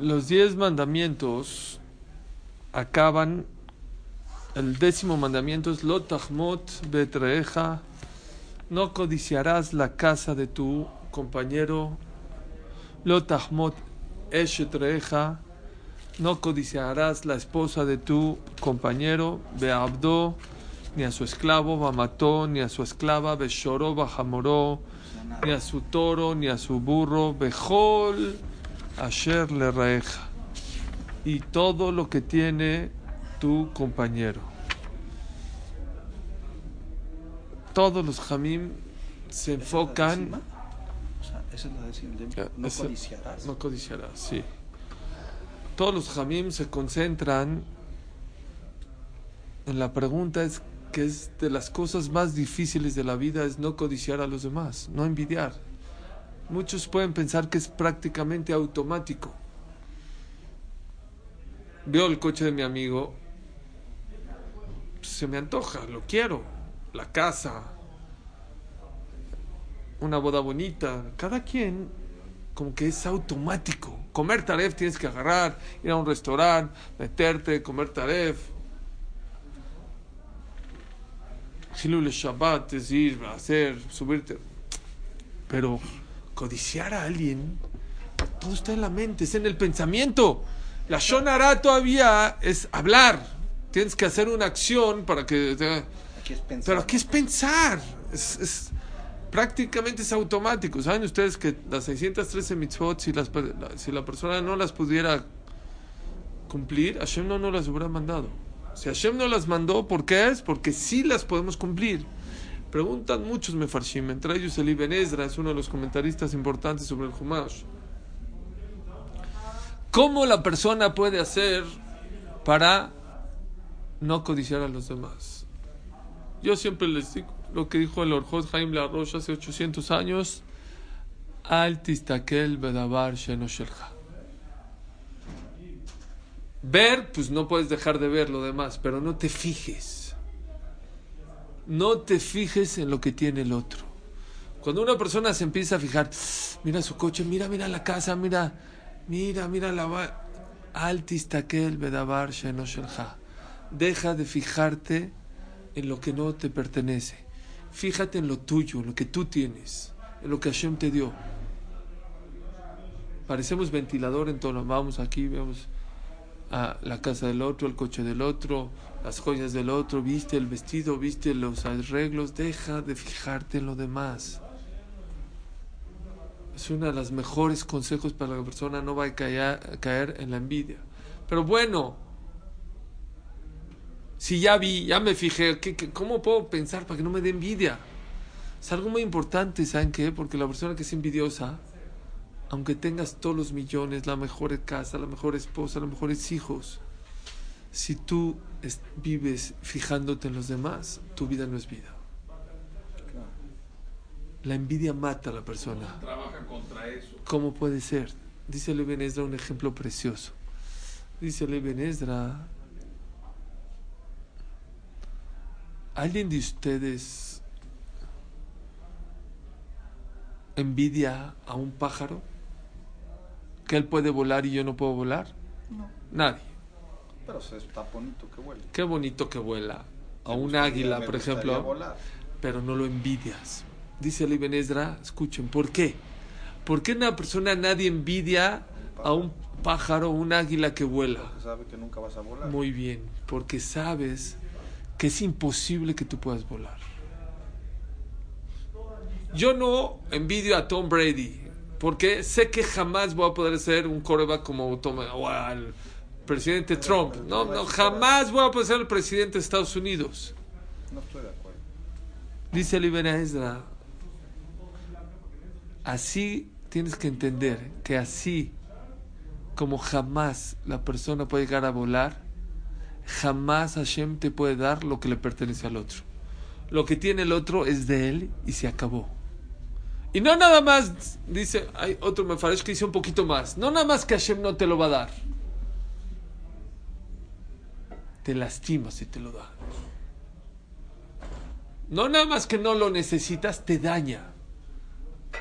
Los diez mandamientos acaban. El décimo mandamiento es Lotachmot betreja. No codiciarás la casa de tu compañero. Lotachmot eshetreja. No codiciarás la esposa de tu compañero. Beabdo. Ni a su esclavo, Bamató, ni a su esclava, Beshoró, Bajamoró, ni a su toro, ni a su burro, Bejol. Asher le reja y todo lo que tiene tu compañero. Todos los jamim se enfocan. O sea, esa es la décima. Eh, No ese- codiciarás. No codiciarás, sí. Todos los jamim se concentran en la pregunta es que es de las cosas más difíciles de la vida es no codiciar a los demás, no envidiar. Muchos pueden pensar que es prácticamente automático. Veo el coche de mi amigo, se me antoja, lo quiero, la casa, una boda bonita, cada quien como que es automático. Comer taref tienes que agarrar, ir a un restaurante, meterte, comer taref. Hilul Shabbat es ir, hacer, subirte. Pero codiciar a alguien, todo está en la mente, es en el pensamiento. La Shonara todavía es hablar. Tienes que hacer una acción para que... Aquí es pensar. Pero aquí es pensar. Es, es- prácticamente es automático. ¿Saben ustedes que las 613 mitzvot, si, las per- si la persona no las pudiera cumplir, Hashem no nos las hubiera mandado. Si Hashem no las mandó, ¿por qué es? Porque sí las podemos cumplir. Preguntan muchos mefarshim, entre ellos el Ibn Ezra, es uno de los comentaristas importantes sobre el Humash. ¿Cómo la persona puede hacer para no codiciar a los demás? Yo siempre les digo lo que dijo el Orjot Jaim La Rocha hace 800 años: Al tistakel bedavar sheno shelcha. Ver, pues no puedes dejar de ver lo demás, pero no te fijes. No te fijes en lo que tiene el otro. Cuando una persona se empieza a fijar, mira su coche, mira, mira la casa, mira, mira, mira la va. Al tistakel bedavar sheno shelcha. Deja de fijarte en lo que no te pertenece. Fíjate en lo tuyo, en lo que tú tienes, en lo que Hashem te dio. Parecemos ventilador en todo. Vamos aquí, vemos la casa del otro, el coche del otro, las joyas del otro, viste el vestido, viste los arreglos. Deja de fijarte en lo demás. Es uno de los mejores consejos para la persona no vaya a caer, en la envidia. Pero bueno, si ya vi, ya me fijé, ¿qué, qué- cómo puedo pensar para que no me dé envidia? Es algo muy importante, ¿saben qué? Porque la persona que es envidiosa, aunque tengas todos los millones, la mejor casa, la mejor esposa, los mejores hijos, si tú es- vives fijándote en los demás, tu vida no es vida. La envidia mata a la persona. Trabaja contra eso. ¿Cómo puede ser? Dice el Ibn Ezra un ejemplo precioso. Dice el Ibn Ezra, ¿alguien de ustedes envidia a un pájaro? ¿Que él puede volar y yo no puedo volar? No. Nadie. Pero se está bonito que huele. Qué bonito que vuela. A Me un gustaría- águila, por ejemplo. volar. pero no lo envidias. Dice el Ibn Ezra, escuchen, ¿por qué? ¿Por qué una persona nadie envidia a un pájaro o un águila que vuela? Porque sabe que nunca vas a volar. Muy bien, porque sabes que es imposible que tú puedas volar. Yo no envidio a Tom Brady, porque sé que jamás voy a poder ser un coreback como Tom o al presidente Trump. No, no, jamás voy a poder ser el presidente de Estados Unidos. No estoy de acuerdo. Dice Ibn Ezra, así tienes que entender que así como jamás la persona puede llegar a volar, jamás Hashem te puede dar lo que le pertenece al otro. Lo que tiene el otro es de él y se acabó. Y no nada más, dice, hay otro me parece que dice un poquito más. No nada más que Hashem no te lo va a dar. Te lastima si te lo da. No nada más que no lo necesitas, te daña.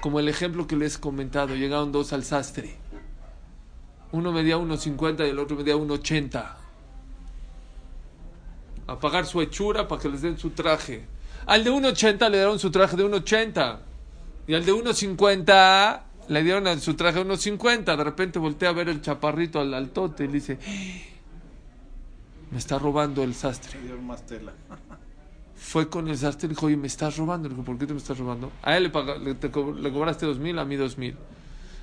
Como el ejemplo que les he comentado, llegaron dos al sastre. Uno medía 1,50 y el otro medía 1,80. A pagar su hechura para que les den su traje. Al de 1,80 le dieron su traje de 1,80. Y al de 1,50 le dieron su traje de 1,50. De repente voltea a ver el chaparrito al altote y le dice: Me está robando el sastre. Dieron más tela. Fue con el sastre y dijo: Oye, me estás robando. Le dijo: ¿Por qué te me estás robando? A él le, paga- le, te co- le cobraste 2,000, a mí 2,000.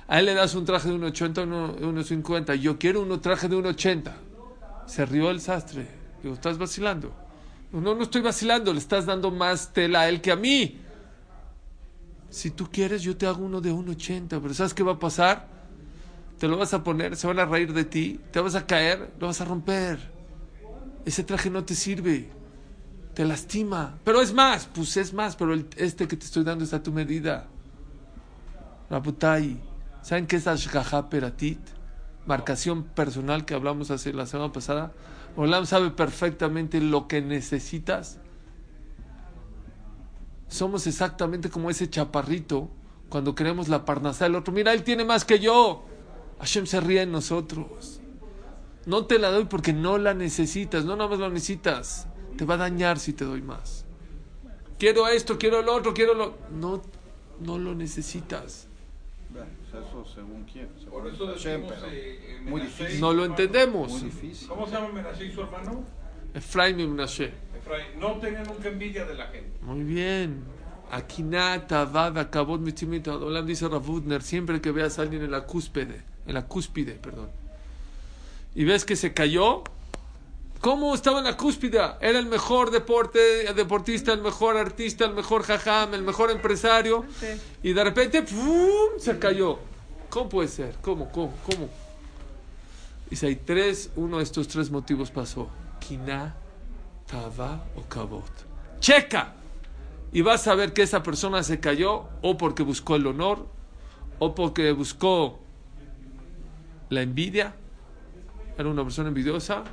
A él le das un traje de 1,80, uno- 1,50. Yo quiero un traje de 1,80. Se rió el sastre. Digo, ¿estás vacilando? No, no estoy vacilando. Le estás dando más tela a él que a mí. Si tú quieres, yo te hago uno de 1,80. Pero ¿sabes qué va a pasar? Te lo vas a poner, se van a reír de ti, te vas a caer, lo vas a romper. Ese traje no te sirve. Te lastima. Pero es más, pues es más, pero este que te estoy dando está a tu medida. Rabutai. ¿Saben qué es Ashgaha Peratit? Marcación personal que hablamos hace la semana pasada. Olam sabe perfectamente lo que necesitas. Somos exactamente como ese chaparrito cuando queremos la parnasá del otro. Mira, él tiene más que yo. Hashem se ríe en nosotros. No te la doy porque no la necesitas, no nada más lo necesitas. Te va a dañar si te doy más. Quiero esto, quiero lo otro, quiero lo... No, no lo necesitas. Eso según quién. Según Por eso Hashem, decimos, pero eh, muy difícil. No lo entendemos. Muy difícil. ¿Cómo se llama Menashe y su hermano? Efraim y Menashe. No tenían nunca envidia de la gente. Muy bien. Akinata, Vav, Akabot, Mitzimit, Olam dice Ravudner, siempre que veas a alguien en la cúspide, en la cúspide, perdón, y ves que se cayó, ¿cómo estaba en la cúspide? Era el mejor deporte, deportista, el mejor artista, el mejor jajam, el mejor empresario, y de repente, ¡pum! se cayó. ¿Cómo puede ser? ¿Cómo? ¿Cómo? ¿Cómo? Dice, hay tres, uno de estos tres motivos pasó. Kiná, Tava o Kabot. Checa. Y vas a ver que esa persona se cayó o porque buscó el honor, o porque buscó la envidia, era una persona envidiosa,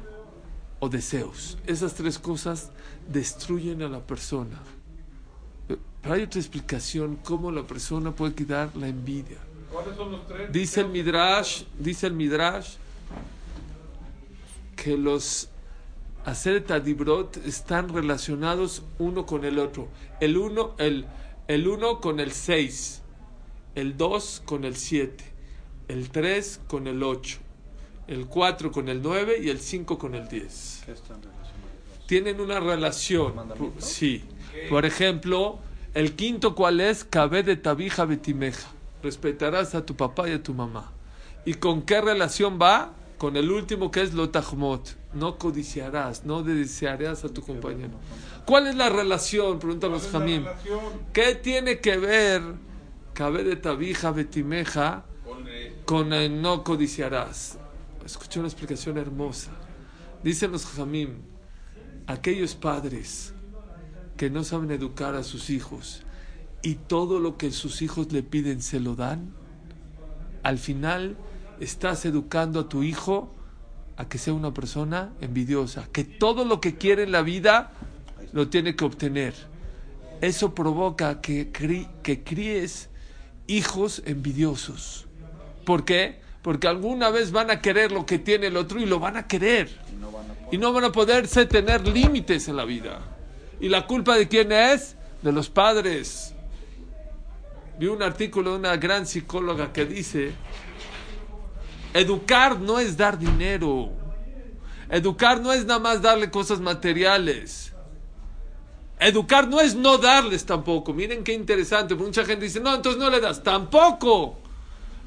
o deseos. Esas tres cosas destruyen a la persona. Pero hay otra explicación cómo la persona puede quitar la envidia. ¿Cuáles son los tres? Dice el Midrash, dice el Midrash que los hacer Tadibrot están relacionados uno con el otro. El uno, el, el uno con el 6, el 2 con el 7, el 3 con el 8, el 4 con el 9 y el 5 con el 10 ¿Qué están relacionados? tienen una relación. Sí. Por ejemplo, el quinto cuál es, Cabe de tabija betimeja. Respetarás a tu papá y a tu mamá. ¿Y con qué relación va? Con el último que es lo tajmot. No codiciarás, no desearás a tu compañero. ¿Cuál es la relación? Preguntan los ¿Cuál es la jamim. ¿Qué tiene que ver Cabe de tabija betimeja con con el no codiciarás. Escuché una explicación hermosa. Dicen los jamim, aquellos padres que no saben educar a sus hijos y todo lo que sus hijos le piden se lo dan, al final estás educando a tu hijo a que sea una persona envidiosa, que todo lo que quiere en la vida lo tiene que obtener. Eso provoca que, que críes hijos envidiosos. ¿Por qué? Porque alguna vez van a querer lo que tiene el otro y lo van a querer. Y no van a poder. Y no van a poderse tener límites en la vida. ¿Y la culpa de quién es? De los padres. Vi un artículo de una gran psicóloga que dice, educar no es dar dinero. Educar no es nada más darle cosas materiales. Educar no es no darles tampoco. Miren qué interesante. Mucha gente dice, no, entonces no le das. Tampoco.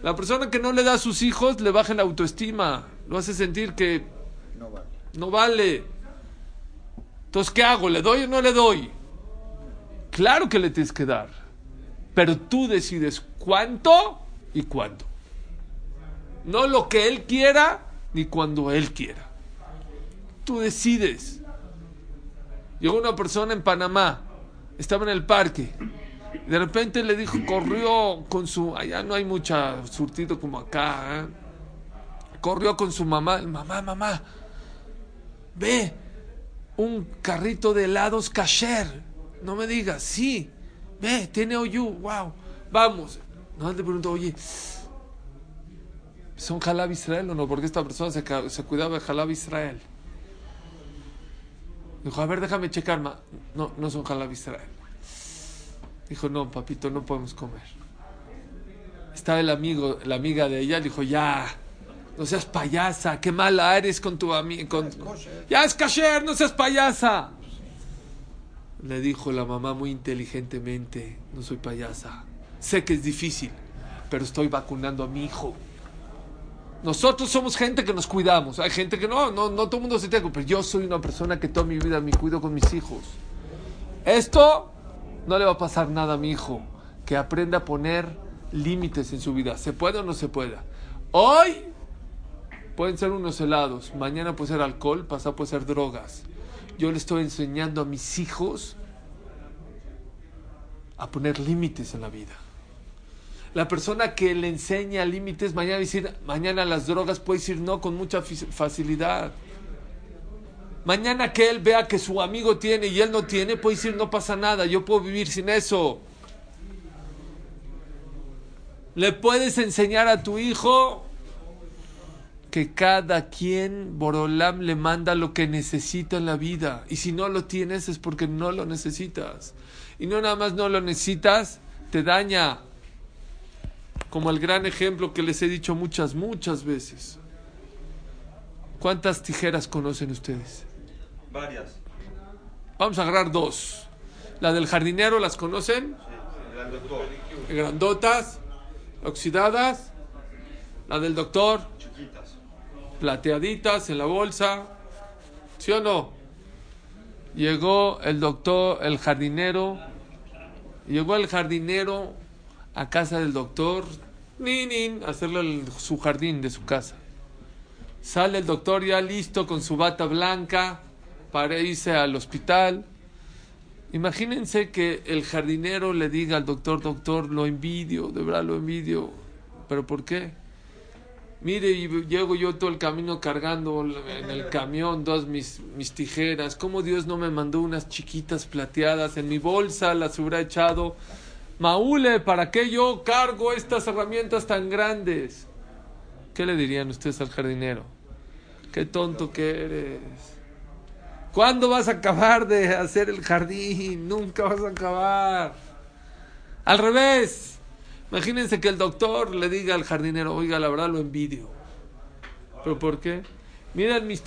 La persona que no le da a sus hijos le baja la autoestima. Lo hace sentir que No vale. no vale. Entonces, ¿qué hago? ¿Le doy o no le doy? Claro que le tienes que dar. Pero tú decides cuánto y cuándo. No lo que él quiera ni cuando él quiera. Tú decides. Llegó una persona en Panamá, estaba en el parque. De repente le dijo, corrió con su, allá no hay mucha surtido como acá, ¿eh? corrió con su mamá, mamá, mamá, ve, un carrito de helados kasher, no me digas, sí, ve, tiene oyu, wow, vamos. No le pregunto, oye, ¿son Jalab Israel o no? Porque esta persona se, se cuidaba de Jalab Israel. Dijo, a ver, déjame checar. ma. No, no son Jalab Israel. Dijo, no, papito, no podemos comer. Estaba el amigo, la amiga de ella, dijo, ya, no seas payasa, qué mala eres con tu amigo. Ya es kasher, no seas payasa. Le dijo la mamá muy inteligentemente, no soy payasa. Sé que es difícil, pero estoy vacunando a mi hijo. Nosotros somos gente que nos cuidamos. Hay gente que no, no, no todo el mundo se tiene pero yo soy una persona que toda mi vida me cuido con mis hijos. Esto no le va a pasar nada a mi hijo. Que aprenda a poner límites en su vida. ¿Se puede o no se puede? Hoy pueden ser unos helados, mañana puede ser alcohol, pasado puede ser drogas. Yo le estoy enseñando a mis hijos a poner límites en la vida. La persona que le enseña límites, mañana decir, mañana las drogas puede decir no con mucha facilidad. Mañana que él vea que su amigo tiene y él no tiene, puede decir no pasa nada, yo puedo vivir sin eso. Le puedes enseñar a tu hijo que cada quien, Borolam, le manda lo que necesita en la vida. Y si no lo tienes es porque no lo necesitas. Y no nada más no lo necesitas, te daña. Como el gran ejemplo que les he dicho muchas, muchas veces. ¿Cuántas tijeras conocen ustedes? Varias. Vamos a agarrar dos. La del jardinero, ¿las conocen? Doctor. Grandotas, oxidadas. La del doctor, Chiquitas. plateaditas en la bolsa. ¿Sí o no? Llegó el doctor, el jardinero. Llegó el jardinero a casa del doctor. A hacerle su jardín de su casa. Sale el doctor ya listo con su bata blanca para irse al hospital. Imagínense que el jardinero le diga al doctor, doctor, lo envidio, de verdad lo envidio. ¿Pero por qué? Mire, y llego yo todo el camino cargando en el camión todas mis, mis tijeras. ¿Cómo Dios no me mandó unas chiquitas plateadas en mi bolsa? Las hubiera echado. Maule, ¿para qué yo cargo estas herramientas tan grandes? ¿Qué le dirían ustedes al jardinero? Qué tonto que eres. ¿Cuándo vas a acabar de hacer el jardín? Nunca vas a acabar. Al revés. Imagínense que el doctor le diga al jardinero, oiga, la verdad lo envidio. ¿Pero por qué? Miren mis,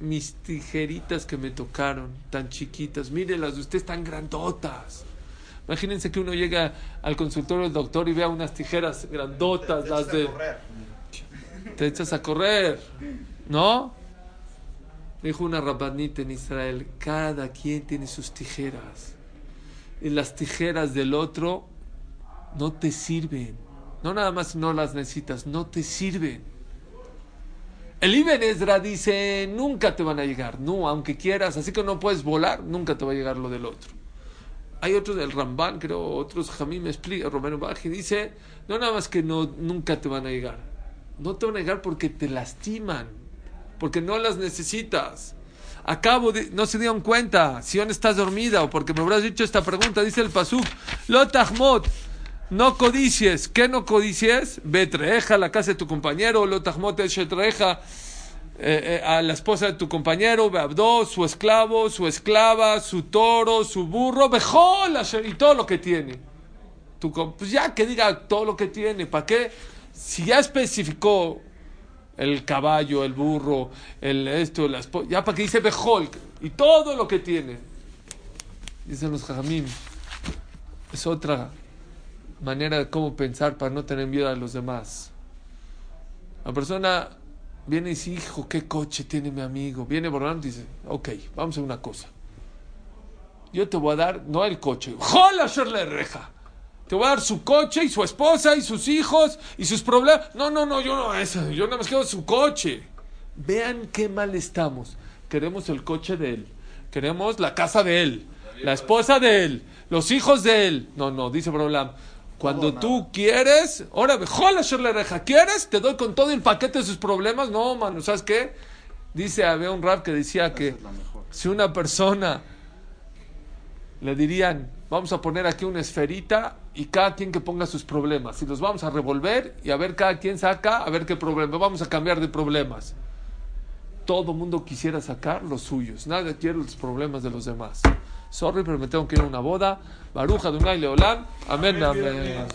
mis, tijeritas que me tocaron, tan chiquitas. Miren las de ustedes tan grandotas. Imagínense que uno llega al consultorio del doctor y vea unas tijeras grandotas, las de... Te echas a correr, ¿no? Dijo una rabanita en Israel, cada quien tiene sus tijeras. Y las tijeras del otro no te sirven. No nada más no las necesitas, no te sirven. El Ibn Ezra dice, nunca te van a llegar, no, aunque quieras, así que no puedes volar, nunca te va a llegar lo del otro. Hay otro del Ramban, creo, otros Jamí me explica, Romero Baji dice, no nada más que no, nunca te van a llegar. No te van a llegar porque te lastiman, porque no las necesitas. Acabo de, no se dieron cuenta, si aún estás dormida o porque me habrás dicho esta pregunta, dice el Pasuk, lo tahmot, no codicies, ¿qué no codicies? Betreja, la casa de tu compañero, lo tahmot es shetreja, eh, eh, a la esposa de tu compañero, Beabdó, su esclavo, su esclava, su toro, su burro, Bejol, y todo lo que tiene. Tu pues ya que diga todo lo que tiene, ¿para qué? Si ya especificó el caballo, el burro, el esto, la esposa, ya para que dice Bejol, y todo lo que tiene. Dicen los jajamim, es otra manera de cómo pensar para no tener miedo a los demás. La persona viene y dice, hijo, ¿qué coche tiene mi amigo? Viene volando y dice, ok, vamos a una cosa. Yo te voy a dar, no el coche, ¡Jola, le reja! Te voy a dar su coche y su esposa y sus hijos y sus problemas. No, no, no, yo no, eso, yo nada más quiero su coche. Vean qué mal estamos. Queremos el coche de él. Queremos la casa de él. La esposa de él. Los hijos de él. No, no, dice Brolam. Cuando tú quieres, ahora, le reja, ¿quieres? Te doy con todo el paquete de sus problemas. No, mano, ¿sabes qué? Dice, había un rap que decía que si una persona le dirían, vamos a poner aquí una esferita y cada quien que ponga sus problemas y los vamos a revolver y a ver cada quien saca, a ver qué problema, vamos a cambiar de problemas. Todo mundo quisiera sacar los suyos, nadie quiere los problemas de los demás. Sorry, pero me tengo que ir a una boda. Baruja, Dunay, Leolán. Amén, amén.